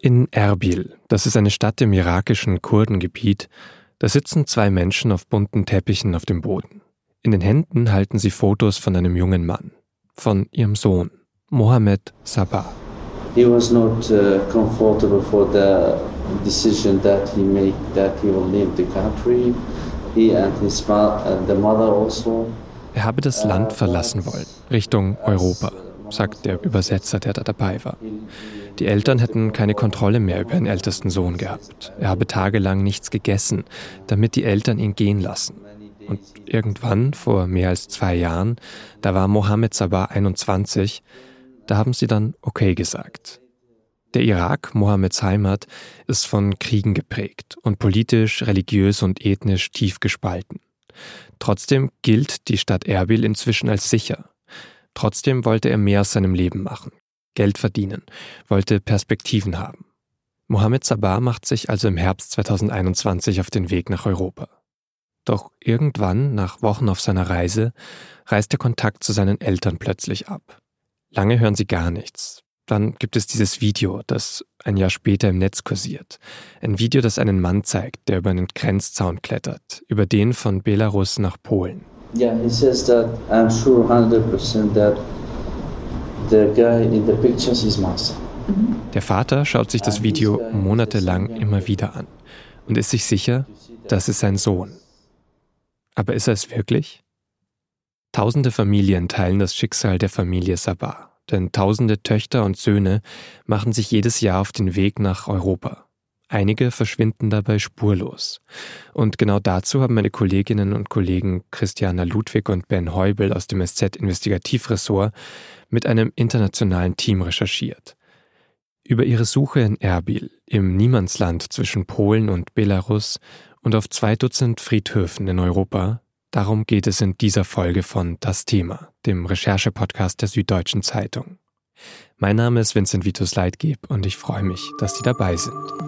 In Erbil, das ist eine Stadt im irakischen Kurdengebiet, da sitzen zwei Menschen auf bunten Teppichen auf dem Boden. In den Händen halten sie Fotos von einem jungen Mann, von ihrem Sohn, Mohammed Sabah. He was not uh, comfortable for the decision that he made that he will leave the country. He and his and the mother also. Er habe das Land verlassen wollen, Richtung Europa, sagt der Übersetzer, der da dabei war. Die Eltern hätten keine Kontrolle mehr über ihren ältesten Sohn gehabt. Er habe tagelang nichts gegessen, damit die Eltern ihn gehen lassen. Und irgendwann, vor mehr als zwei Jahren, da war Mohammed Sabah 21, da haben sie dann okay gesagt. Der Irak, Mohammeds Heimat, ist von Kriegen geprägt und politisch, religiös und ethnisch tief gespalten. Trotzdem gilt die Stadt Erbil inzwischen als sicher. Trotzdem wollte er mehr aus seinem Leben machen, Geld verdienen, wollte Perspektiven haben. Mohammed Sabah macht sich also im Herbst 2021 auf den Weg nach Europa. Doch irgendwann, nach Wochen auf seiner Reise, reißt der Kontakt zu seinen Eltern plötzlich ab. Lange hören sie gar nichts. Dann gibt es dieses Video, das ein Jahr später im Netz kursiert. Ein Video, das einen Mann zeigt, der über einen Grenzzaun klettert, über den von Belarus nach Polen. Yeah, he says that I'm sure 100% that the guy in the pictures is my son. Der Vater schaut sich das Video monatelang immer wieder an und ist sich sicher, das ist sein Sohn. Aber ist er es wirklich? Tausende Familien teilen das Schicksal der Familie Sabah, denn tausende Töchter und Söhne machen sich jedes Jahr auf den Weg nach Europa. Einige verschwinden dabei spurlos. Und genau dazu haben meine Kolleginnen und Kollegen Christiana Ludwig und Ben Heubel aus dem SZ-Investigativressort mit einem internationalen Team recherchiert. Über ihre Suche in Erbil, im Niemandsland zwischen Polen und Belarus und auf zwei Dutzend Friedhöfen in Europa, Darum geht es in dieser Folge von Das Thema, dem Recherche-Podcast der Süddeutschen Zeitung. Mein Name ist Vincent Vitus Leitgeb und ich freue mich, dass Sie dabei sind.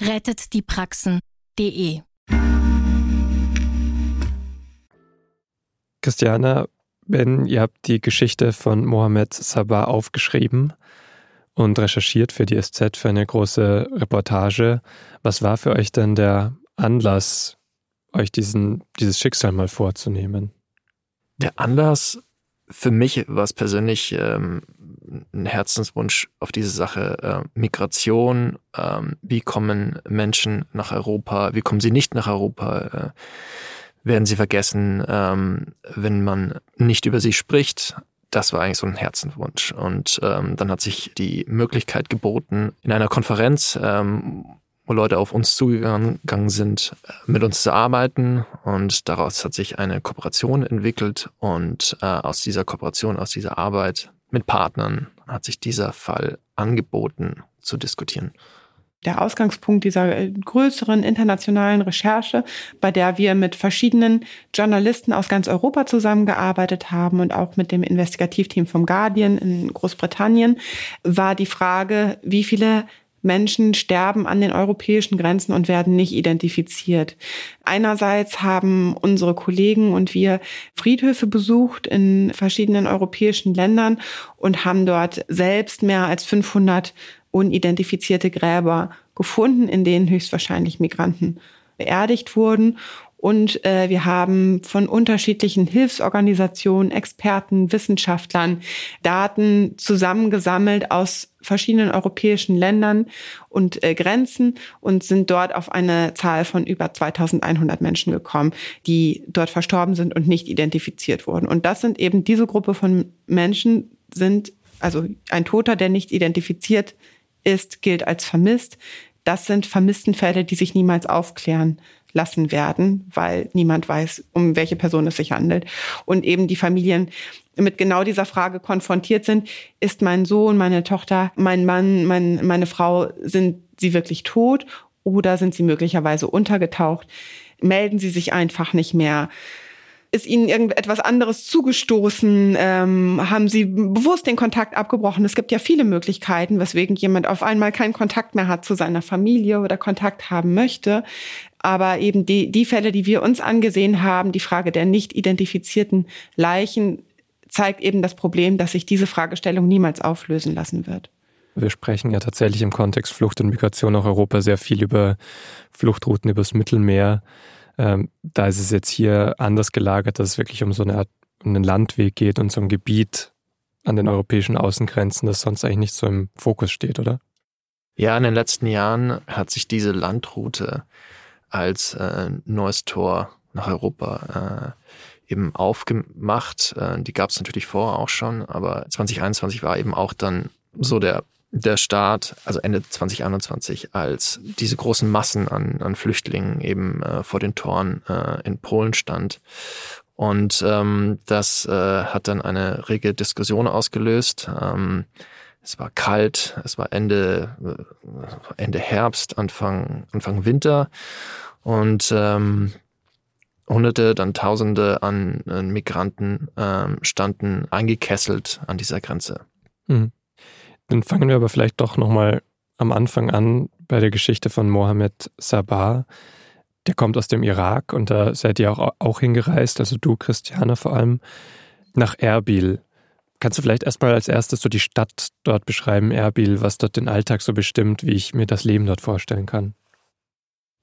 rettetdiepraxen.de. Christiana, Ben, ihr habt die Geschichte von Mohammed Sabah aufgeschrieben und recherchiert für die SZ für eine große Reportage. Was war für euch denn der Anlass, euch diesen, dieses Schicksal mal vorzunehmen? Der Anlass für mich war es persönlich ähm, ein Herzenswunsch auf diese Sache äh, Migration. Ähm, wie kommen Menschen nach Europa? Wie kommen sie nicht nach Europa? Äh, werden sie vergessen, ähm, wenn man nicht über sie spricht. Das war eigentlich so ein Herzenwunsch. Und ähm, dann hat sich die Möglichkeit geboten, in einer Konferenz, ähm, wo Leute auf uns zugegangen sind, mit uns zu arbeiten. Und daraus hat sich eine Kooperation entwickelt. Und äh, aus dieser Kooperation, aus dieser Arbeit mit Partnern hat sich dieser Fall angeboten zu diskutieren. Der Ausgangspunkt dieser äh, größeren internationalen Recherche, bei der wir mit verschiedenen Journalisten aus ganz Europa zusammengearbeitet haben und auch mit dem Investigativteam vom Guardian in Großbritannien, war die Frage, wie viele Menschen sterben an den europäischen Grenzen und werden nicht identifiziert. Einerseits haben unsere Kollegen und wir Friedhöfe besucht in verschiedenen europäischen Ländern und haben dort selbst mehr als 500 unidentifizierte Gräber gefunden, in denen höchstwahrscheinlich Migranten beerdigt wurden. Und äh, wir haben von unterschiedlichen Hilfsorganisationen, Experten, Wissenschaftlern Daten zusammengesammelt aus verschiedenen europäischen Ländern und äh, Grenzen und sind dort auf eine Zahl von über 2100 Menschen gekommen, die dort verstorben sind und nicht identifiziert wurden. Und das sind eben diese Gruppe von Menschen sind, also ein Toter, der nicht identifiziert ist, gilt als vermisst. das sind Vermisstenfälle, die sich niemals aufklären lassen werden, weil niemand weiß, um welche Person es sich handelt. Und eben die Familien mit genau dieser Frage konfrontiert sind, ist mein Sohn, meine Tochter, mein Mann, mein, meine Frau, sind sie wirklich tot oder sind sie möglicherweise untergetaucht? Melden sie sich einfach nicht mehr? ist ihnen irgendetwas anderes zugestoßen? Ähm, haben sie bewusst den Kontakt abgebrochen? Es gibt ja viele Möglichkeiten, weswegen jemand auf einmal keinen Kontakt mehr hat zu seiner Familie oder Kontakt haben möchte. Aber eben die, die Fälle, die wir uns angesehen haben, die Frage der nicht identifizierten Leichen, zeigt eben das Problem, dass sich diese Fragestellung niemals auflösen lassen wird. Wir sprechen ja tatsächlich im Kontext Flucht und Migration auch Europa sehr viel über Fluchtrouten übers Mittelmeer. Ähm, da ist es jetzt hier anders gelagert, dass es wirklich um so eine Art um einen Landweg geht und so ein Gebiet an den europäischen Außengrenzen, das sonst eigentlich nicht so im Fokus steht, oder? Ja, in den letzten Jahren hat sich diese Landroute als äh, neues Tor nach Europa äh, eben aufgemacht. Äh, die gab es natürlich vorher auch schon, aber 2021 war eben auch dann so der der Staat, also Ende 2021, als diese großen Massen an, an Flüchtlingen eben äh, vor den Toren äh, in Polen stand. Und ähm, das äh, hat dann eine rege Diskussion ausgelöst. Ähm, es war kalt, es war Ende, Ende Herbst, Anfang, Anfang Winter. Und ähm, Hunderte, dann Tausende an, an Migranten ähm, standen eingekesselt an dieser Grenze. Mhm. Dann fangen wir aber vielleicht doch nochmal am Anfang an bei der Geschichte von Mohammed Sabah. Der kommt aus dem Irak und da seid ihr auch, auch hingereist, also du, Christiane vor allem, nach Erbil. Kannst du vielleicht erstmal als erstes so die Stadt dort beschreiben, Erbil, was dort den Alltag so bestimmt, wie ich mir das Leben dort vorstellen kann?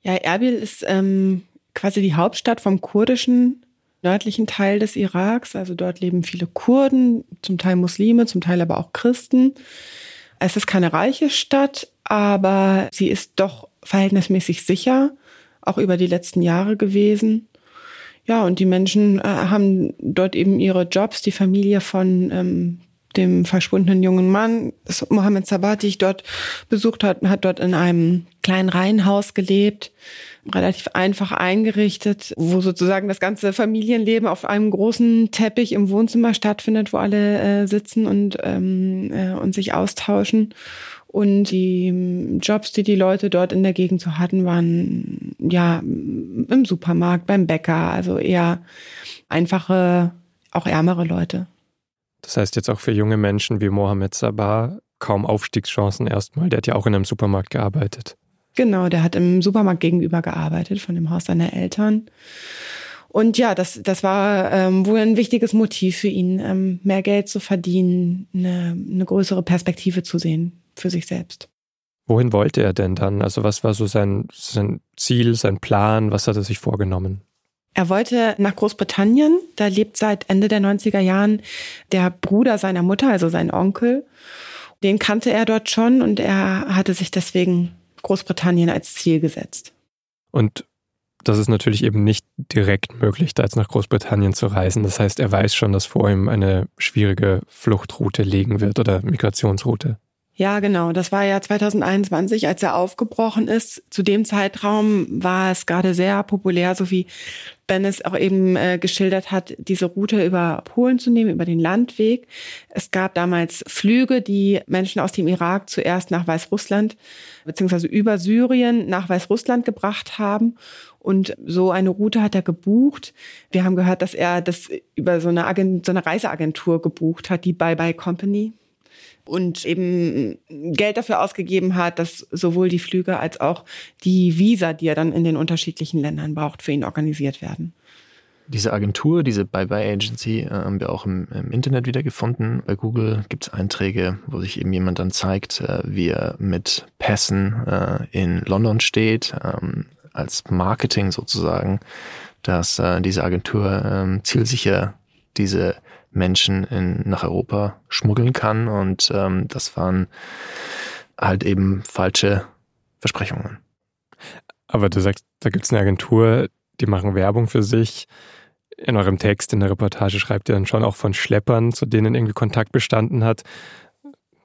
Ja, Erbil ist ähm, quasi die Hauptstadt vom kurdischen nördlichen Teil des Iraks. Also dort leben viele Kurden, zum Teil Muslime, zum Teil aber auch Christen. Es ist keine reiche Stadt, aber sie ist doch verhältnismäßig sicher, auch über die letzten Jahre gewesen. Ja, und die Menschen äh, haben dort eben ihre Jobs. Die Familie von ähm, dem verschwundenen jungen Mann, Mohammed Sabat, die ich dort besucht hat, hat dort in einem kleinen Reihenhaus gelebt relativ einfach eingerichtet, wo sozusagen das ganze Familienleben auf einem großen Teppich im Wohnzimmer stattfindet, wo alle äh, sitzen und, ähm, äh, und sich austauschen. Und die ähm, Jobs, die die Leute dort in der Gegend so hatten, waren ja im Supermarkt, beim Bäcker, also eher einfache, auch ärmere Leute. Das heißt jetzt auch für junge Menschen wie Mohammed Sabah kaum Aufstiegschancen erstmal. Der hat ja auch in einem Supermarkt gearbeitet. Genau, der hat im Supermarkt gegenüber gearbeitet, von dem Haus seiner Eltern. Und ja, das, das war ähm, wohl ein wichtiges Motiv für ihn, ähm, mehr Geld zu verdienen, eine, eine größere Perspektive zu sehen für sich selbst. Wohin wollte er denn dann? Also was war so sein, sein Ziel, sein Plan? Was hat er sich vorgenommen? Er wollte nach Großbritannien. Da lebt seit Ende der 90er Jahren der Bruder seiner Mutter, also sein Onkel. Den kannte er dort schon und er hatte sich deswegen Großbritannien als Ziel gesetzt. Und das ist natürlich eben nicht direkt möglich, da jetzt nach Großbritannien zu reisen. Das heißt, er weiß schon, dass vor ihm eine schwierige Fluchtroute liegen wird oder Migrationsroute. Ja, genau. Das war ja 2021, als er aufgebrochen ist. Zu dem Zeitraum war es gerade sehr populär, so wie Ben es auch eben äh, geschildert hat, diese Route über Polen zu nehmen, über den Landweg. Es gab damals Flüge, die Menschen aus dem Irak zuerst nach Weißrussland beziehungsweise über Syrien nach Weißrussland gebracht haben. Und so eine Route hat er gebucht. Wir haben gehört, dass er das über so eine, Agent, so eine Reiseagentur gebucht hat, die Bye Bye Company und eben Geld dafür ausgegeben hat, dass sowohl die Flüge als auch die Visa, die er dann in den unterschiedlichen Ländern braucht, für ihn organisiert werden. Diese Agentur, diese Bye-Bye Agency, äh, haben wir auch im, im Internet wiedergefunden. Bei Google gibt es Einträge, wo sich eben jemand dann zeigt, äh, wie er mit Pässen äh, in London steht, ähm, als Marketing sozusagen, dass diese Agentur ähm, zielsicher diese Menschen in, nach Europa schmuggeln kann. Und ähm, das waren halt eben falsche Versprechungen. Aber du sagst, da gibt es eine Agentur, die machen Werbung für sich. In eurem Text, in der Reportage schreibt ihr dann schon auch von Schleppern, zu denen irgendwie Kontakt bestanden hat.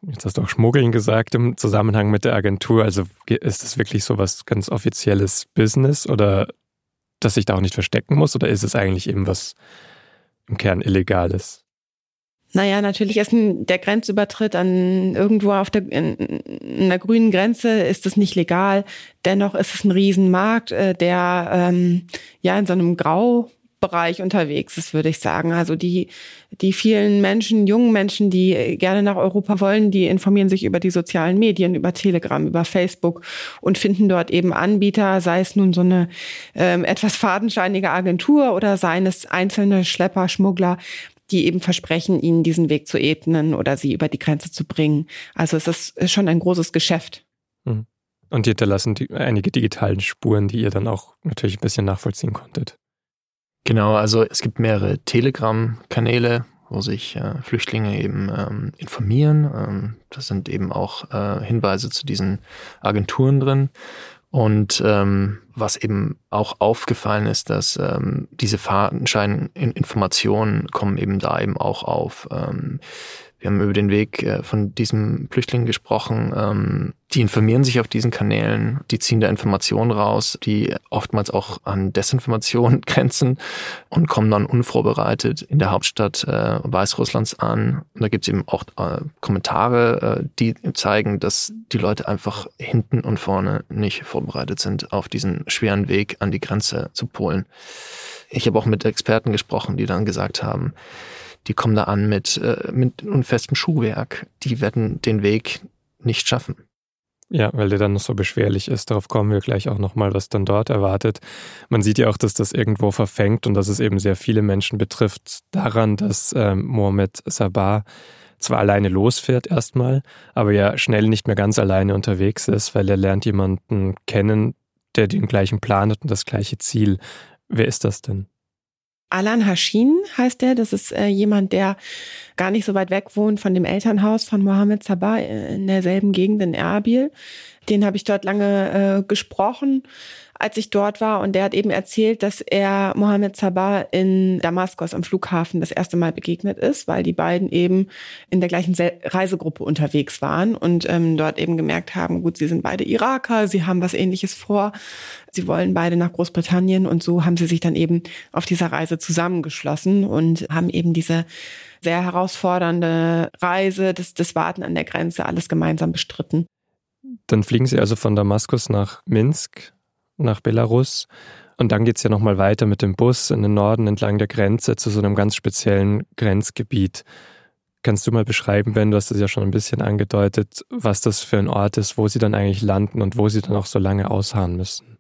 jetzt hast du auch Schmuggeln gesagt im Zusammenhang mit der Agentur. Also ist das wirklich so was ganz offizielles Business oder dass ich da auch nicht verstecken muss oder ist es eigentlich eben was im Kern Illegales? Naja, natürlich ist der Grenzübertritt an irgendwo auf der, in, in der grünen Grenze ist es nicht legal. Dennoch ist es ein Riesenmarkt, äh, der ähm, ja in so einem Graubereich unterwegs ist, würde ich sagen. Also die, die vielen Menschen, jungen Menschen, die gerne nach Europa wollen, die informieren sich über die sozialen Medien, über Telegram, über Facebook und finden dort eben Anbieter, sei es nun so eine ähm, etwas fadenscheinige Agentur oder seien es einzelne Schlepper, Schmuggler, die eben versprechen, ihnen diesen Weg zu ebnen oder sie über die Grenze zu bringen. Also es ist schon ein großes Geschäft. Mhm. Und die hinterlassen die, einige digitalen Spuren, die ihr dann auch natürlich ein bisschen nachvollziehen konntet. Genau, also es gibt mehrere Telegram-Kanäle, wo sich äh, Flüchtlinge eben ähm, informieren. Ähm, das sind eben auch äh, Hinweise zu diesen Agenturen drin. Und ähm, was eben auch aufgefallen ist, dass ähm, diese Fadenschein-Informationen kommen eben da eben auch auf. Ähm, wir haben über den Weg äh, von diesem Flüchtling gesprochen. Ähm, die informieren sich auf diesen Kanälen, die ziehen da Informationen raus, die oftmals auch an Desinformation grenzen und kommen dann unvorbereitet in der Hauptstadt äh, Weißrusslands an. Und da gibt es eben auch äh, Kommentare, die zeigen, dass die Leute einfach hinten und vorne nicht vorbereitet sind auf diesen schweren Weg an die Grenze zu Polen. Ich habe auch mit Experten gesprochen, die dann gesagt haben, die kommen da an mit, äh, mit unfestem Schuhwerk. Die werden den Weg nicht schaffen. Ja, weil der dann noch so beschwerlich ist. Darauf kommen wir gleich auch nochmal, was dann dort erwartet. Man sieht ja auch, dass das irgendwo verfängt und dass es eben sehr viele Menschen betrifft, daran, dass ähm, Mohamed Sabah zwar alleine losfährt erstmal, aber ja schnell nicht mehr ganz alleine unterwegs ist, weil er lernt jemanden kennen, der den gleichen Plan hat und das gleiche Ziel. Wer ist das denn? Alan Hashin heißt er. Das ist äh, jemand, der gar nicht so weit weg wohnt von dem Elternhaus von Mohammed Sabah äh, in derselben Gegend in Erbil. Den habe ich dort lange äh, gesprochen als ich dort war. Und der hat eben erzählt, dass er Mohammed Sabah in Damaskus am Flughafen das erste Mal begegnet ist, weil die beiden eben in der gleichen Reisegruppe unterwegs waren und ähm, dort eben gemerkt haben, gut, sie sind beide Iraker, sie haben was ähnliches vor, sie wollen beide nach Großbritannien und so haben sie sich dann eben auf dieser Reise zusammengeschlossen und haben eben diese sehr herausfordernde Reise, das, das Warten an der Grenze, alles gemeinsam bestritten. Dann fliegen Sie also von Damaskus nach Minsk nach Belarus. Und dann geht es ja nochmal weiter mit dem Bus in den Norden entlang der Grenze zu so einem ganz speziellen Grenzgebiet. Kannst du mal beschreiben, wenn du hast es ja schon ein bisschen angedeutet, was das für ein Ort ist, wo sie dann eigentlich landen und wo sie dann auch so lange ausharren müssen?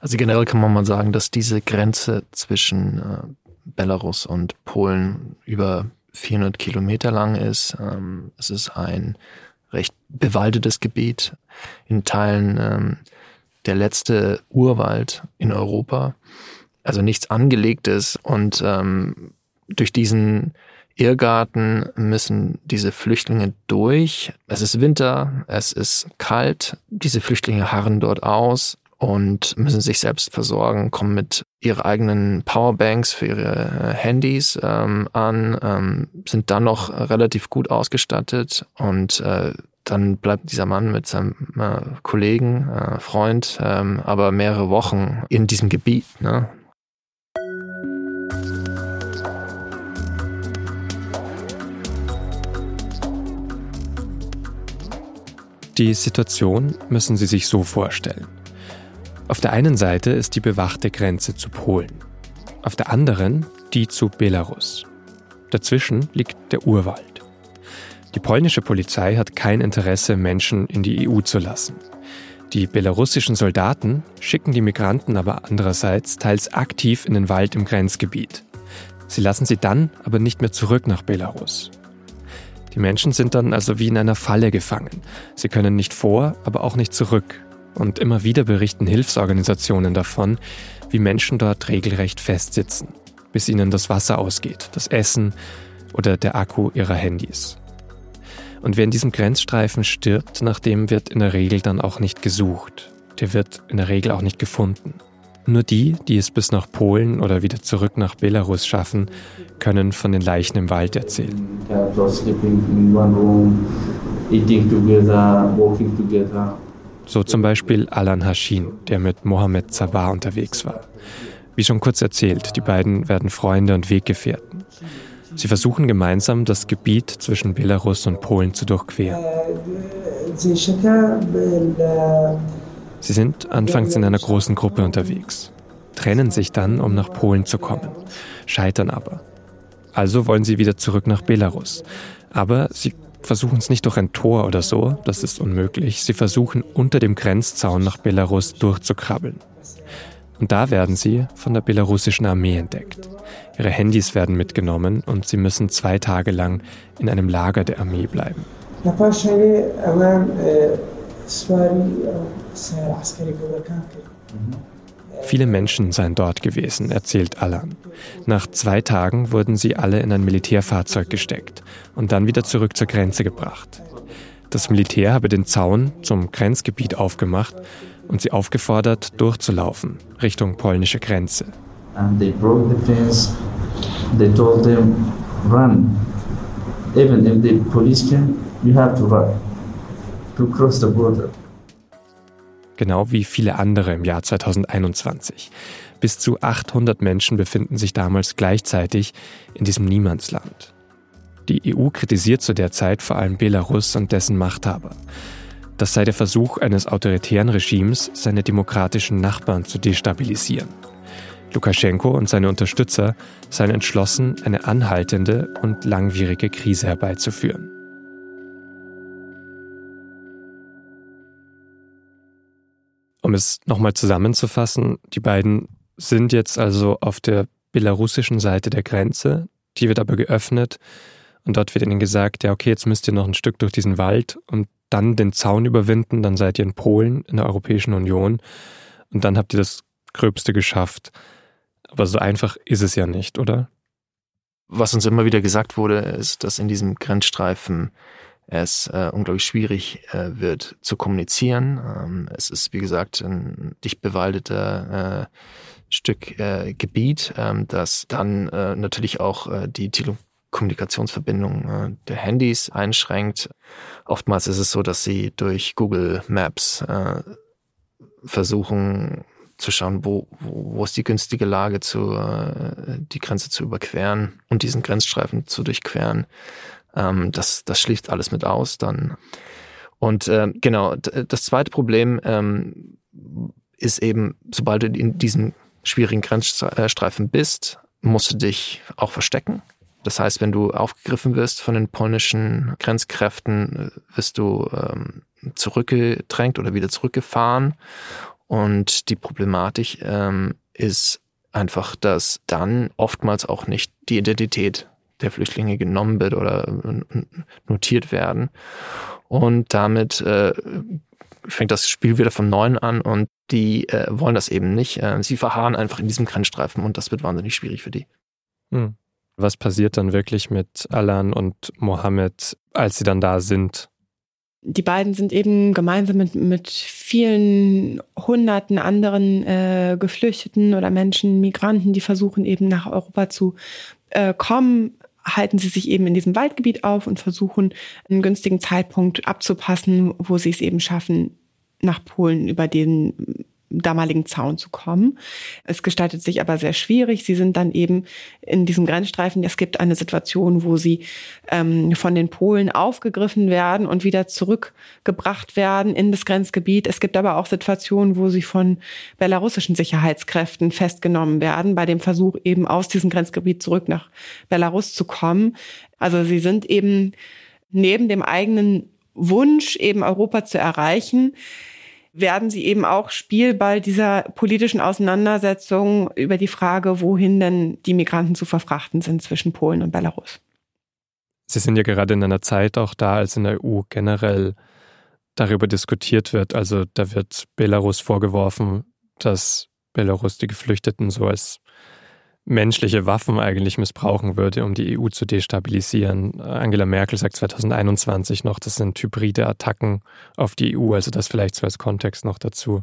Also generell kann man mal sagen, dass diese Grenze zwischen äh, Belarus und Polen über 400 Kilometer lang ist. Ähm, es ist ein recht bewaldetes Gebiet. In Teilen ähm, der letzte Urwald in Europa. Also nichts Angelegtes. Und ähm, durch diesen Irrgarten müssen diese Flüchtlinge durch. Es ist Winter, es ist kalt. Diese Flüchtlinge harren dort aus und müssen sich selbst versorgen, kommen mit ihren eigenen Powerbanks für ihre äh, Handys ähm, an, ähm, sind dann noch relativ gut ausgestattet und äh, dann bleibt dieser Mann mit seinem äh, Kollegen, äh, Freund, ähm, aber mehrere Wochen in diesem Gebiet. Ne? Die Situation müssen Sie sich so vorstellen. Auf der einen Seite ist die bewachte Grenze zu Polen, auf der anderen die zu Belarus. Dazwischen liegt der Urwald. Die polnische Polizei hat kein Interesse, Menschen in die EU zu lassen. Die belarussischen Soldaten schicken die Migranten aber andererseits teils aktiv in den Wald im Grenzgebiet. Sie lassen sie dann aber nicht mehr zurück nach Belarus. Die Menschen sind dann also wie in einer Falle gefangen. Sie können nicht vor, aber auch nicht zurück. Und immer wieder berichten Hilfsorganisationen davon, wie Menschen dort regelrecht festsitzen, bis ihnen das Wasser ausgeht, das Essen oder der Akku ihrer Handys. Und wer in diesem Grenzstreifen stirbt, nach dem wird in der Regel dann auch nicht gesucht. Der wird in der Regel auch nicht gefunden. Nur die, die es bis nach Polen oder wieder zurück nach Belarus schaffen, können von den Leichen im Wald erzählen. So zum Beispiel Alan Hashin, der mit Mohammed Zabar unterwegs war. Wie schon kurz erzählt, die beiden werden Freunde und Weggefährten. Sie versuchen gemeinsam, das Gebiet zwischen Belarus und Polen zu durchqueren. Sie sind anfangs in einer großen Gruppe unterwegs, trennen sich dann, um nach Polen zu kommen, scheitern aber. Also wollen sie wieder zurück nach Belarus. Aber sie versuchen es nicht durch ein Tor oder so, das ist unmöglich. Sie versuchen unter dem Grenzzaun nach Belarus durchzukrabbeln. Und da werden sie von der belarussischen Armee entdeckt. Ihre Handys werden mitgenommen und sie müssen zwei Tage lang in einem Lager der Armee bleiben. Viele Menschen seien dort gewesen, erzählt Alan. Nach zwei Tagen wurden sie alle in ein Militärfahrzeug gesteckt und dann wieder zurück zur Grenze gebracht. Das Militär habe den Zaun zum Grenzgebiet aufgemacht und sie aufgefordert, durchzulaufen Richtung polnische Grenze. And they broke the fence. They told them, run. Even if the police came, you have to run to cross the border. Genau wie viele andere im Jahr 2021. Bis zu 800 Menschen befinden sich damals gleichzeitig in diesem Niemandsland. Die EU kritisiert zu der Zeit vor allem Belarus und dessen Machthaber. Das sei der Versuch eines autoritären Regimes, seine demokratischen Nachbarn zu destabilisieren. Lukaschenko und seine Unterstützer seien entschlossen, eine anhaltende und langwierige Krise herbeizuführen. Um es nochmal zusammenzufassen, die beiden sind jetzt also auf der belarussischen Seite der Grenze, die wird aber geöffnet und dort wird ihnen gesagt, ja okay, jetzt müsst ihr noch ein Stück durch diesen Wald und dann den Zaun überwinden, dann seid ihr in Polen, in der Europäischen Union und dann habt ihr das Gröbste geschafft. Aber so einfach ist es ja nicht, oder? Was uns immer wieder gesagt wurde, ist, dass in diesem Grenzstreifen es äh, unglaublich schwierig äh, wird zu kommunizieren. Ähm, es ist, wie gesagt, ein dicht bewaldeter äh, Stück äh, Gebiet, ähm, das dann äh, natürlich auch äh, die Telekommunikationsverbindung äh, der Handys einschränkt. Oftmals ist es so, dass sie durch Google Maps äh, versuchen zu schauen, wo, wo, wo ist die günstige Lage, zu, äh, die Grenze zu überqueren und diesen Grenzstreifen zu durchqueren. Ähm, das, das schließt alles mit aus dann. Und äh, genau, das zweite Problem ähm, ist eben, sobald du in diesem schwierigen Grenzstreifen bist, musst du dich auch verstecken. Das heißt, wenn du aufgegriffen wirst von den polnischen Grenzkräften, wirst du ähm, zurückgedrängt oder wieder zurückgefahren. Und die Problematik ähm, ist einfach, dass dann oftmals auch nicht die Identität der Flüchtlinge genommen wird oder äh, notiert werden. Und damit äh, fängt das Spiel wieder von neuem an und die äh, wollen das eben nicht. Äh, sie verharren einfach in diesem Grenzstreifen und das wird wahnsinnig schwierig für die. Hm. Was passiert dann wirklich mit Alan und Mohammed, als sie dann da sind? Die beiden sind eben gemeinsam mit, mit vielen hunderten anderen äh, Geflüchteten oder Menschen, Migranten, die versuchen eben nach Europa zu äh, kommen, halten sie sich eben in diesem Waldgebiet auf und versuchen einen günstigen Zeitpunkt abzupassen, wo sie es eben schaffen, nach Polen über den damaligen Zaun zu kommen. Es gestaltet sich aber sehr schwierig. Sie sind dann eben in diesem Grenzstreifen. Es gibt eine Situation, wo sie ähm, von den Polen aufgegriffen werden und wieder zurückgebracht werden in das Grenzgebiet. Es gibt aber auch Situationen, wo sie von belarussischen Sicherheitskräften festgenommen werden, bei dem Versuch eben aus diesem Grenzgebiet zurück nach Belarus zu kommen. Also sie sind eben neben dem eigenen Wunsch, eben Europa zu erreichen, werden sie eben auch Spielball dieser politischen Auseinandersetzung über die Frage, wohin denn die Migranten zu verfrachten sind zwischen Polen und Belarus. Sie sind ja gerade in einer Zeit auch da, als in der EU generell darüber diskutiert wird. Also da wird Belarus vorgeworfen, dass Belarus die Geflüchteten so als menschliche Waffen eigentlich missbrauchen würde, um die EU zu destabilisieren. Angela Merkel sagt 2021 noch, das sind hybride Attacken auf die EU, also das vielleicht so als Kontext noch dazu.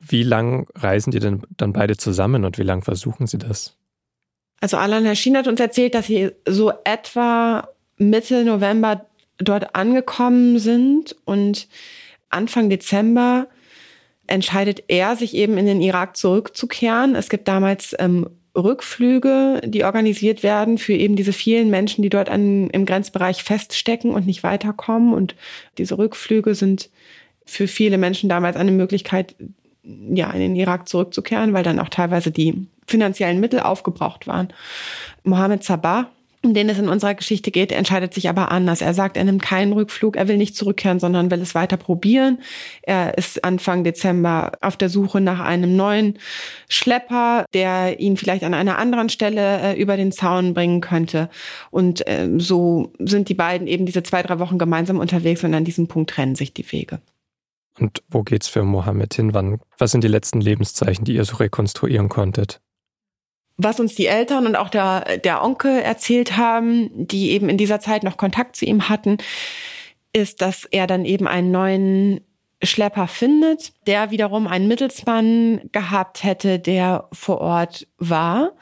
Wie lang reisen die denn dann beide zusammen und wie lang versuchen sie das? Also Alan Herschin hat uns erzählt, dass sie so etwa Mitte November dort angekommen sind und Anfang Dezember entscheidet er, sich eben in den Irak zurückzukehren. Es gibt damals ähm, Rückflüge, die organisiert werden für eben diese vielen Menschen, die dort an, im Grenzbereich feststecken und nicht weiterkommen. Und diese Rückflüge sind für viele Menschen damals eine Möglichkeit, ja, in den Irak zurückzukehren, weil dann auch teilweise die finanziellen Mittel aufgebraucht waren. Mohammed Sabah um den es in unserer Geschichte geht, entscheidet sich aber anders. Er sagt, er nimmt keinen Rückflug, er will nicht zurückkehren, sondern will es weiter probieren. Er ist Anfang Dezember auf der Suche nach einem neuen Schlepper, der ihn vielleicht an einer anderen Stelle äh, über den Zaun bringen könnte. Und äh, so sind die beiden eben diese zwei, drei Wochen gemeinsam unterwegs und an diesem Punkt trennen sich die Wege. Und wo geht's für Mohammed hin? Wann, was sind die letzten Lebenszeichen, die ihr so rekonstruieren konntet? Was uns die Eltern und auch der, der Onkel erzählt haben, die eben in dieser Zeit noch Kontakt zu ihm hatten, ist, dass er dann eben einen neuen Schlepper findet, der wiederum einen Mittelsmann gehabt hätte, der vor Ort war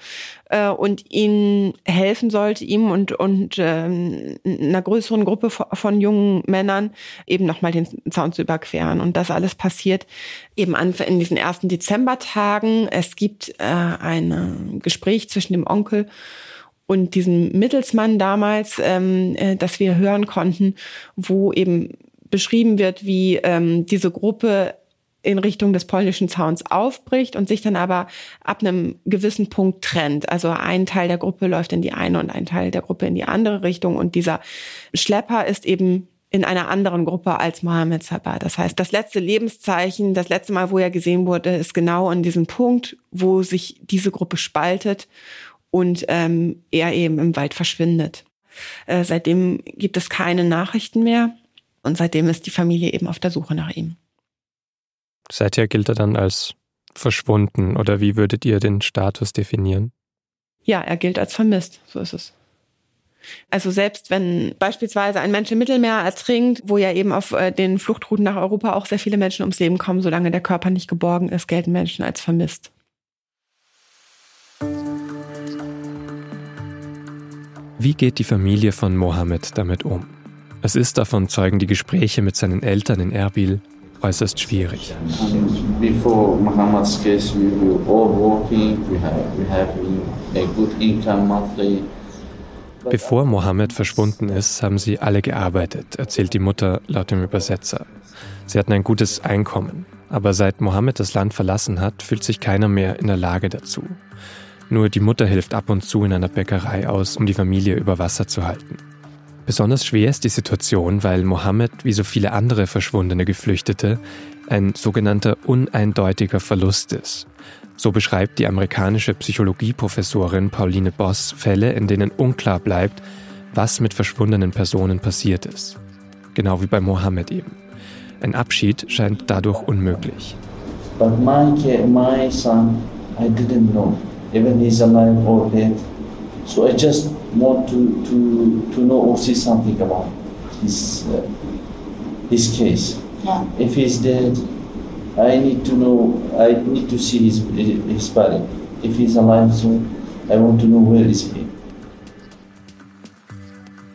äh, und ihnen helfen sollte, ihm und, und ähm, einer größeren Gruppe von, jungen Männern eben nochmal den Zaun zu überqueren. Und das alles passiert eben an, in diesen ersten Dezembertagen. Es gibt äh, ein Gespräch zwischen dem Onkel und diesem Mittelsmann damals, ähm, äh, das wir hören konnten, wo eben beschrieben wird, wie ähm, diese Gruppe in Richtung des polnischen Zauns aufbricht und sich dann aber ab einem gewissen Punkt trennt. Also ein Teil der Gruppe läuft in die eine und ein Teil der Gruppe in die andere Richtung und dieser Schlepper ist eben in einer anderen Gruppe als Mohammed Sabah. Das heißt, das letzte Lebenszeichen, das letzte Mal, wo er gesehen wurde, ist genau an diesem Punkt, wo sich diese Gruppe spaltet und ähm, er eben im Wald verschwindet. Äh, seitdem gibt es keine Nachrichten mehr. Und seitdem ist die Familie eben auf der Suche nach ihm. Seither gilt er dann als verschwunden oder wie würdet ihr den Status definieren? Ja, er gilt als vermisst, so ist es. Also selbst wenn beispielsweise ein Mensch im Mittelmeer ertrinkt, wo ja eben auf äh, den Fluchtrouten nach Europa auch sehr viele Menschen ums Leben kommen, solange der Körper nicht geborgen ist, gelten Menschen als vermisst. Wie geht die Familie von Mohammed damit um? Es ist, davon zeugen die Gespräche mit seinen Eltern in Erbil, äußerst schwierig. Bevor Mohammed verschwunden ist, haben sie alle gearbeitet, erzählt die Mutter laut dem Übersetzer. Sie hatten ein gutes Einkommen, aber seit Mohammed das Land verlassen hat, fühlt sich keiner mehr in der Lage dazu. Nur die Mutter hilft ab und zu in einer Bäckerei aus, um die Familie über Wasser zu halten. Besonders schwer ist die Situation, weil Mohammed, wie so viele andere verschwundene Geflüchtete, ein sogenannter uneindeutiger Verlust ist. So beschreibt die amerikanische Psychologieprofessorin Pauline Boss Fälle, in denen unklar bleibt, was mit verschwundenen Personen passiert ist. Genau wie bei Mohammed eben. Ein Abschied scheint dadurch unmöglich. But my, my son, I didn't know, even he's alive or dead. So I just want to, to, to know or see something about his, uh, his case. Yeah. If he's dead, I need to know, I need to see his, his body. If he's alive, so I want to know where is he.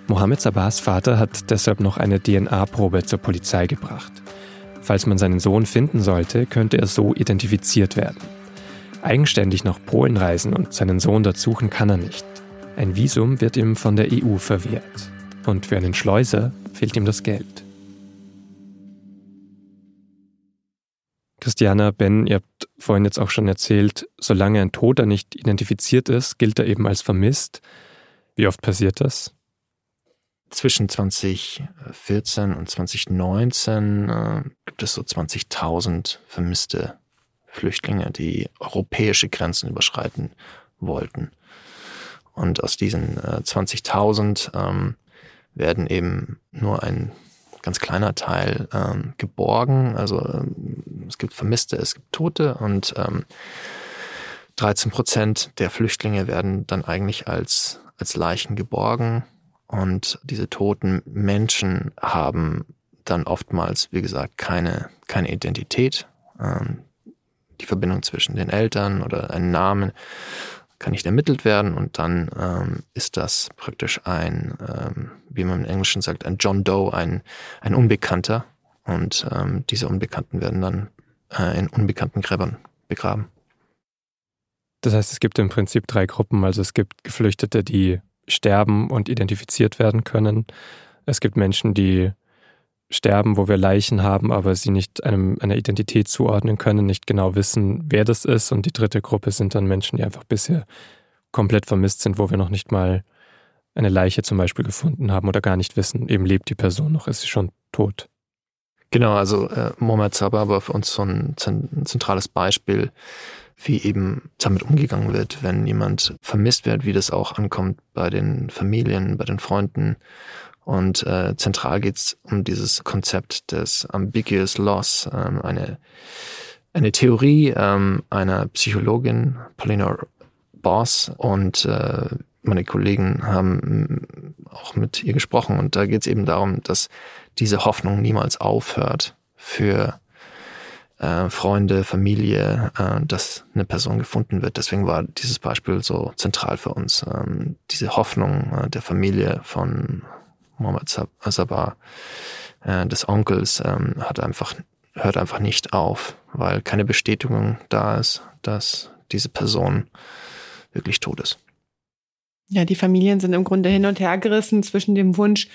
Mohammed Sabahs Vater hat deshalb noch eine DNA-Probe zur Polizei gebracht. Falls man seinen Sohn finden sollte, könnte er so identifiziert werden. Eigenständig nach Polen reisen und seinen Sohn dort suchen kann er nicht. Ein Visum wird ihm von der EU verwehrt. Und für einen Schleuser fehlt ihm das Geld. Christiana, Ben, ihr habt vorhin jetzt auch schon erzählt, solange ein Toter nicht identifiziert ist, gilt er eben als vermisst. Wie oft passiert das? Zwischen 2014 und 2019 äh, gibt es so 20.000 vermisste Flüchtlinge, die europäische Grenzen überschreiten wollten. Und aus diesen äh, 20.000 ähm, werden eben nur ein ganz kleiner Teil ähm, geborgen. Also ähm, es gibt Vermisste, es gibt Tote und ähm, 13 Prozent der Flüchtlinge werden dann eigentlich als, als Leichen geborgen. Und diese toten Menschen haben dann oftmals, wie gesagt, keine, keine Identität. Ähm, die Verbindung zwischen den Eltern oder einen Namen kann nicht ermittelt werden und dann ähm, ist das praktisch ein, ähm, wie man im Englischen sagt, ein John Doe, ein, ein Unbekannter und ähm, diese Unbekannten werden dann äh, in unbekannten Gräbern begraben. Das heißt, es gibt im Prinzip drei Gruppen. Also es gibt Geflüchtete, die sterben und identifiziert werden können. Es gibt Menschen, die sterben, wo wir Leichen haben, aber sie nicht einem, einer Identität zuordnen können, nicht genau wissen, wer das ist. Und die dritte Gruppe sind dann Menschen, die einfach bisher komplett vermisst sind, wo wir noch nicht mal eine Leiche zum Beispiel gefunden haben oder gar nicht wissen, eben lebt die Person noch, ist sie schon tot. Genau, also äh, Mohamed Sabah war für uns so ein, ein zentrales Beispiel, wie eben damit umgegangen wird, wenn jemand vermisst wird, wie das auch ankommt bei den Familien, bei den Freunden und äh, zentral geht es um dieses Konzept des Ambiguous Loss, ähm, eine, eine Theorie ähm, einer Psychologin, Paulina Boss, und äh, meine Kollegen haben auch mit ihr gesprochen. Und da geht es eben darum, dass diese Hoffnung niemals aufhört für äh, Freunde, Familie, äh, dass eine Person gefunden wird. Deswegen war dieses Beispiel so zentral für uns. Ähm, diese Hoffnung äh, der Familie von Mohammed Sabah, äh, des Onkels, ähm, hat einfach, hört einfach nicht auf, weil keine Bestätigung da ist, dass diese Person wirklich tot ist. Ja, die Familien sind im Grunde hin und her gerissen zwischen dem Wunsch,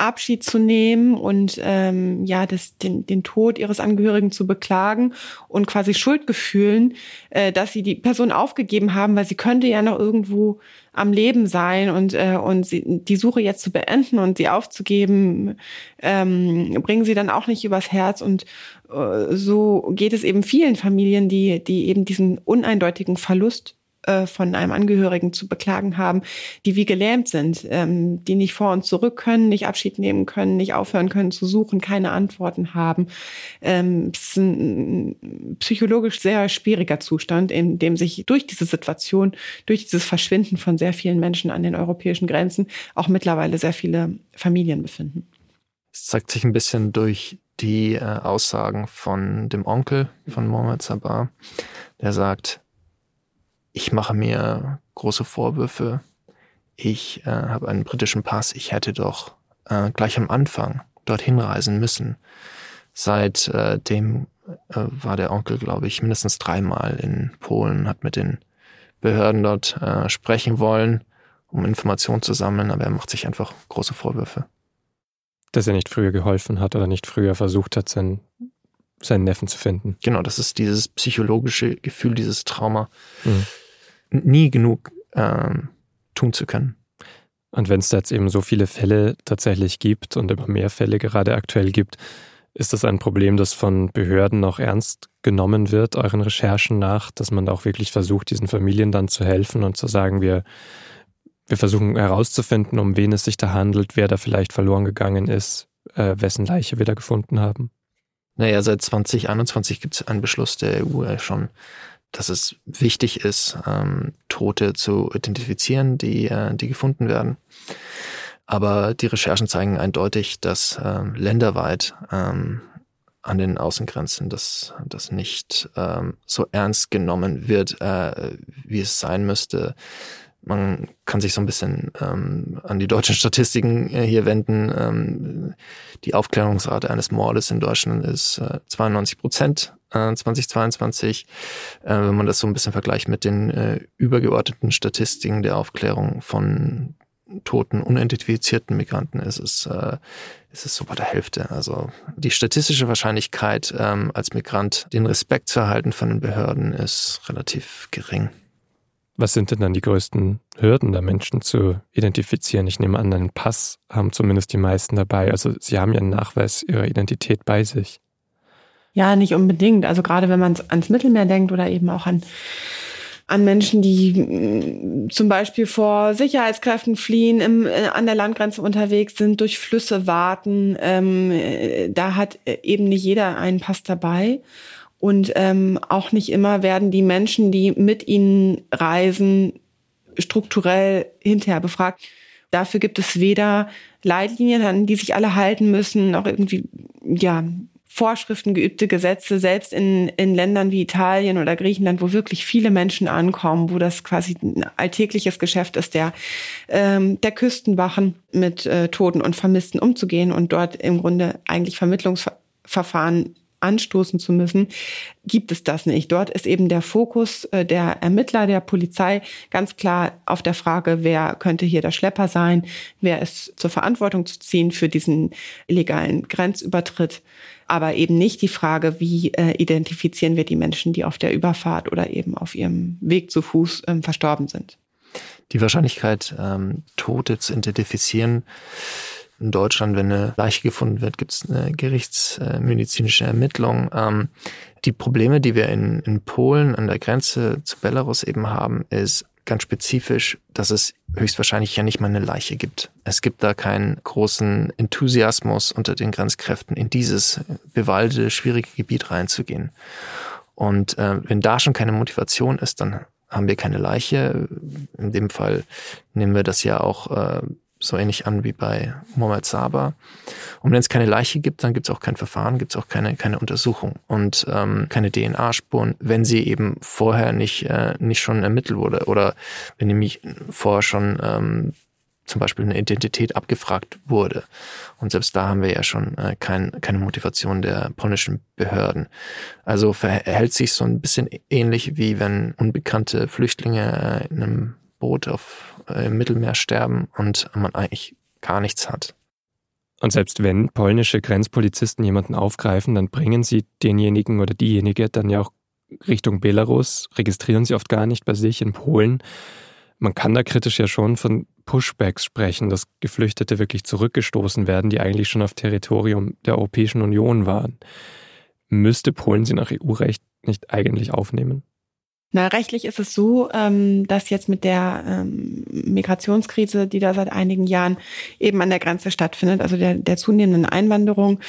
Abschied zu nehmen und ähm, ja, das, den, den Tod ihres Angehörigen zu beklagen und quasi Schuldgefühlen, äh, dass sie die Person aufgegeben haben, weil sie könnte ja noch irgendwo am Leben sein und, äh, und sie, die Suche jetzt zu beenden und sie aufzugeben, ähm, bringen sie dann auch nicht übers Herz. Und äh, so geht es eben vielen Familien, die, die eben diesen uneindeutigen Verlust äh, von einem Angehörigen zu beklagen haben, die wie gelähmt sind, ähm, die nicht vor und zurück können, nicht Abschied nehmen können, nicht aufhören können zu suchen, keine Antworten haben. Ähm, es ist ein psychologisch sehr schwieriger Zustand, in dem sich durch diese Situation, durch dieses Verschwinden von sehr vielen Menschen an den europäischen Grenzen auch mittlerweile sehr viele Familien befinden. Es zeigt sich ein bisschen durch die äh, Aussagen von dem Onkel von Mohammed Sabah, der sagt, ich mache mir große Vorwürfe. Ich äh, habe einen britischen Pass. Ich hätte doch äh, gleich am Anfang dorthin reisen müssen. Seitdem äh, war der Onkel, glaube ich, mindestens dreimal in Polen, hat mit den Behörden dort äh, sprechen wollen, um Informationen zu sammeln, aber er macht sich einfach große Vorwürfe. Dass er nicht früher geholfen hat oder nicht früher versucht hat, seinen, seinen Neffen zu finden. Genau, das ist dieses psychologische Gefühl, dieses Trauma. Mhm nie genug ähm, tun zu können. Und wenn es da jetzt eben so viele Fälle tatsächlich gibt und immer mehr Fälle gerade aktuell gibt, ist das ein Problem, das von Behörden auch ernst genommen wird, euren Recherchen nach, dass man auch wirklich versucht, diesen Familien dann zu helfen und zu sagen, wir, wir versuchen herauszufinden, um wen es sich da handelt, wer da vielleicht verloren gegangen ist, äh, wessen Leiche wir da gefunden haben? Naja, seit 2021 gibt es einen Beschluss der EU schon, dass es wichtig ist, ähm, Tote zu identifizieren, die, äh, die gefunden werden. Aber die Recherchen zeigen eindeutig, dass ähm, länderweit ähm, an den Außengrenzen das, das nicht ähm, so ernst genommen wird, äh, wie es sein müsste. Man kann sich so ein bisschen ähm, an die deutschen Statistiken äh, hier wenden. Ähm, die Aufklärungsrate eines Mordes in Deutschland ist äh, 92 Prozent äh, 2022. Äh, wenn man das so ein bisschen vergleicht mit den äh, übergeordneten Statistiken der Aufklärung von toten, unidentifizierten Migranten, ist es, äh, ist es so bei der Hälfte. Also die statistische Wahrscheinlichkeit, ähm, als Migrant den Respekt zu erhalten von den Behörden, ist relativ gering. Was sind denn dann die größten Hürden, da Menschen zu identifizieren? Ich nehme an, einen Pass haben zumindest die meisten dabei. Also sie haben ja einen Nachweis ihrer Identität bei sich. Ja, nicht unbedingt. Also gerade wenn man ans Mittelmeer denkt oder eben auch an an Menschen, die mm, zum Beispiel vor Sicherheitskräften fliehen, im, äh, an der Landgrenze unterwegs sind, durch Flüsse warten. Ähm, äh, da hat äh, eben nicht jeder einen Pass dabei. Und ähm, auch nicht immer werden die Menschen, die mit ihnen reisen, strukturell hinterher befragt. Dafür gibt es weder Leitlinien, an die sich alle halten müssen, noch irgendwie, ja, Vorschriften geübte Gesetze, selbst in, in Ländern wie Italien oder Griechenland, wo wirklich viele Menschen ankommen, wo das quasi ein alltägliches Geschäft ist, der, ähm, der Küstenwachen mit äh, Toten und Vermissten umzugehen und dort im Grunde eigentlich Vermittlungsverfahren anstoßen zu müssen, gibt es das nicht. Dort ist eben der Fokus äh, der Ermittler, der Polizei ganz klar auf der Frage, wer könnte hier der Schlepper sein, wer ist zur Verantwortung zu ziehen für diesen illegalen Grenzübertritt, aber eben nicht die Frage, wie äh, identifizieren wir die Menschen, die auf der Überfahrt oder eben auf ihrem Weg zu Fuß ähm, verstorben sind. Die Wahrscheinlichkeit, ähm, Tote zu identifizieren, in Deutschland, wenn eine Leiche gefunden wird, gibt es eine gerichtsmedizinische Ermittlung. Ähm, die Probleme, die wir in, in Polen an der Grenze zu Belarus eben haben, ist ganz spezifisch, dass es höchstwahrscheinlich ja nicht mal eine Leiche gibt. Es gibt da keinen großen Enthusiasmus unter den Grenzkräften, in dieses bewaldete, schwierige Gebiet reinzugehen. Und äh, wenn da schon keine Motivation ist, dann haben wir keine Leiche. In dem Fall nehmen wir das ja auch äh, so ähnlich an wie bei Mohamed Saba. Und wenn es keine Leiche gibt, dann gibt es auch kein Verfahren, gibt es auch keine, keine Untersuchung und ähm, keine DNA-Spuren, wenn sie eben vorher nicht, äh, nicht schon ermittelt wurde oder wenn nämlich vorher schon ähm, zum Beispiel eine Identität abgefragt wurde. Und selbst da haben wir ja schon äh, kein, keine Motivation der polnischen Behörden. Also verhält sich so ein bisschen ähnlich wie wenn unbekannte Flüchtlinge äh, in einem Boot auf äh, im Mittelmeer sterben und man eigentlich gar nichts hat. Und selbst wenn polnische Grenzpolizisten jemanden aufgreifen, dann bringen sie denjenigen oder diejenige dann ja auch Richtung Belarus, registrieren sie oft gar nicht bei sich in Polen. Man kann da kritisch ja schon von Pushbacks sprechen, dass Geflüchtete wirklich zurückgestoßen werden, die eigentlich schon auf Territorium der Europäischen Union waren. Müsste Polen sie nach EU-Recht nicht eigentlich aufnehmen? Na, rechtlich ist es so, ähm, dass jetzt mit der ähm, Migrationskrise, die da seit einigen Jahren eben an der Grenze stattfindet, also der, der zunehmenden Einwanderung,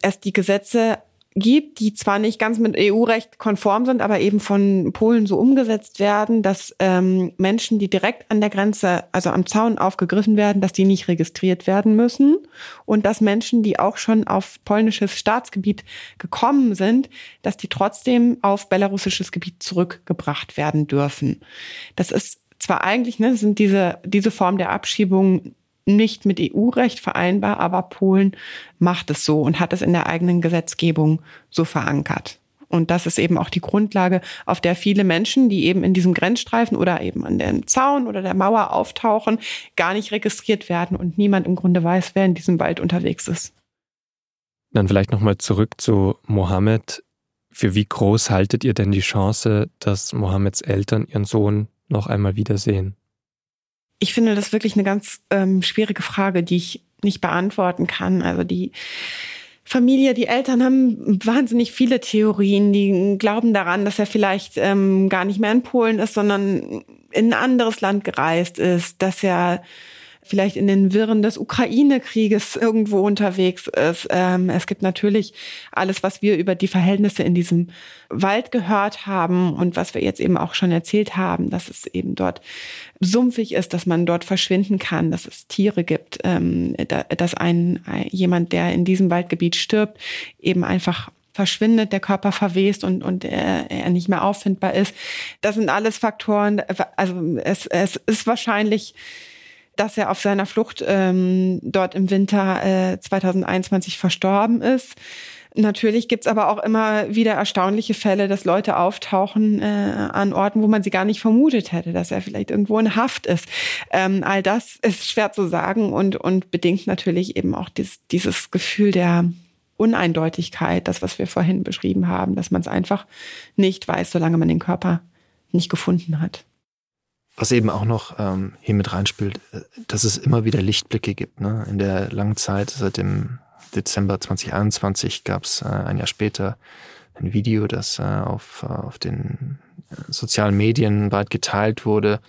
es die Gesetze gibt, die zwar nicht ganz mit EU-Recht konform sind, aber eben von Polen so umgesetzt werden, dass ähm, Menschen, die direkt an der Grenze, also am Zaun aufgegriffen werden, dass die nicht registriert werden müssen und dass Menschen, die auch schon auf polnisches Staatsgebiet gekommen sind, dass die trotzdem auf belarussisches Gebiet zurückgebracht werden dürfen. Das ist zwar eigentlich, ne, sind diese, diese Form der Abschiebung nicht mit EU-Recht vereinbar, aber Polen macht es so und hat es in der eigenen Gesetzgebung so verankert. Und das ist eben auch die Grundlage, auf der viele Menschen, die eben in diesem Grenzstreifen oder eben an dem Zaun oder der Mauer auftauchen, gar nicht registriert werden und niemand im Grunde weiß, wer in diesem Wald unterwegs ist. Dann vielleicht nochmal zurück zu Mohammed. Für wie groß haltet ihr denn die Chance, dass Mohammeds Eltern ihren Sohn noch einmal wiedersehen? Ich finde das wirklich eine ganz ähm, schwierige Frage, die ich nicht beantworten kann. Also die Familie, die Eltern haben wahnsinnig viele Theorien. Die glauben daran, dass er vielleicht ähm, gar nicht mehr in Polen ist, sondern in ein anderes Land gereist ist, dass er vielleicht in den Wirren des Ukraine-Krieges irgendwo unterwegs ist. Ähm, es gibt natürlich alles, was wir über die Verhältnisse in diesem Wald gehört haben und was wir jetzt eben auch schon erzählt haben, dass es eben dort sumpfig ist, dass man dort verschwinden kann, dass es Tiere gibt, ähm, dass ein, jemand, der in diesem Waldgebiet stirbt, eben einfach verschwindet, der Körper verwest und, und er, er nicht mehr auffindbar ist. Das sind alles Faktoren, also es, es ist wahrscheinlich dass er auf seiner Flucht ähm, dort im Winter äh, 2021 verstorben ist. Natürlich gibt's aber auch immer wieder erstaunliche Fälle, dass Leute auftauchen äh, an Orten, wo man sie gar nicht vermutet hätte, dass er vielleicht irgendwo in Haft ist. Ähm, all das ist schwer zu sagen und, und bedingt natürlich eben auch dies, dieses Gefühl der Uneindeutigkeit, das, was wir vorhin beschrieben haben, dass man es einfach nicht weiß, solange man den Körper nicht gefunden hat. Was eben auch noch ähm, hier mit reinspielt, äh, dass es immer wieder Lichtblicke gibt. Ne? In der langen Zeit, seit dem Dezember 2021, gab es äh, ein Jahr später ein Video, das äh, auf, äh, auf den äh, sozialen Medien weit geteilt wurde.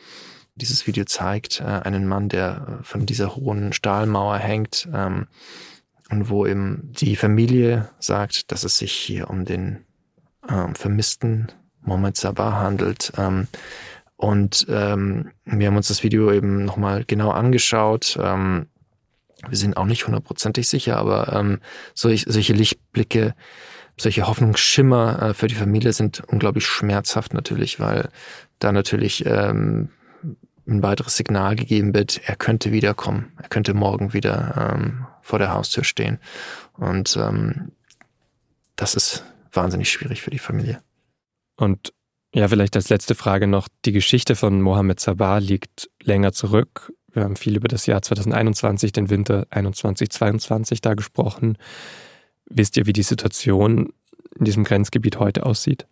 Dieses Video zeigt äh, einen Mann, der von dieser hohen Stahlmauer hängt ähm, und wo eben die Familie sagt, dass es sich hier um den ähm, vermissten Mohammed Sabah handelt. Ähm, und ähm, wir haben uns das Video eben nochmal genau angeschaut. Ähm, Wir sind auch nicht hundertprozentig sicher, aber ähm, solch, solche Lichtblicke, solche Hoffnungsschimmer äh, für die Familie sind unglaublich schmerzhaft natürlich, weil da natürlich ähm, ein weiteres Signal gegeben wird, er könnte wiederkommen, er könnte morgen wieder ähm, vor der Haustür stehen. Und ähm, das ist wahnsinnig schwierig für die Familie. Und ja, vielleicht als letzte Frage noch, die Geschichte von Mohammed Sabah liegt länger zurück. Wir haben viel über das Jahr 2021, den Winter 21-22 da gesprochen. Wisst ihr, wie die Situation in diesem Grenzgebiet heute aussieht?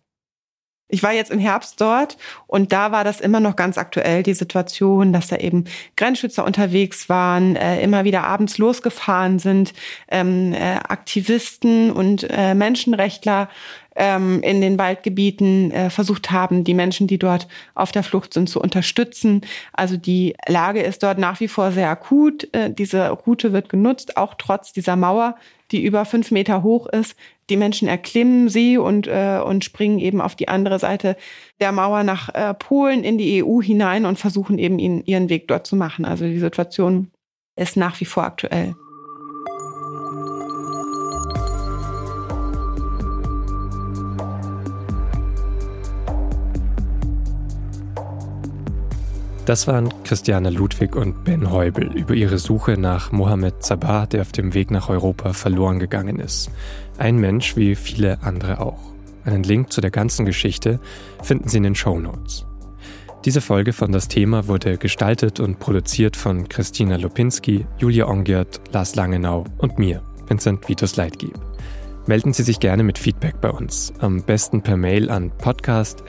Ich war jetzt im Herbst dort und da war das immer noch ganz aktuell, die Situation, dass da eben Grenzschützer unterwegs waren, äh, immer wieder abends losgefahren sind, ähm, äh, Aktivisten und äh, Menschenrechtler ähm, in den Waldgebieten äh, versucht haben, die Menschen, die dort auf der Flucht sind, zu unterstützen. Also die Lage ist dort nach wie vor sehr akut. Äh, diese Route wird genutzt, auch trotz dieser Mauer, die über fünf Meter hoch ist. Die Menschen erklimmen sie und, äh, und springen eben auf die andere Seite der Mauer nach äh, Polen in die EU hinein und versuchen eben ihn, ihren Weg dort zu machen. Also die Situation ist nach wie vor aktuell. Das waren Christiane Ludwig und Ben Heubel über ihre Suche nach Mohammed Sabah, der auf dem Weg nach Europa verloren gegangen ist. Ein Mensch wie viele andere auch. Einen Link zu der ganzen Geschichte finden Sie in den Show Notes. Diese Folge von Das Thema wurde gestaltet und produziert von Christina Lupinski, Julia Ongiert, Lars Langenau und mir, Vincent Vitus Leitgeb. Melden Sie sich gerne mit Feedback bei uns, am besten per Mail an podcast.sz.de.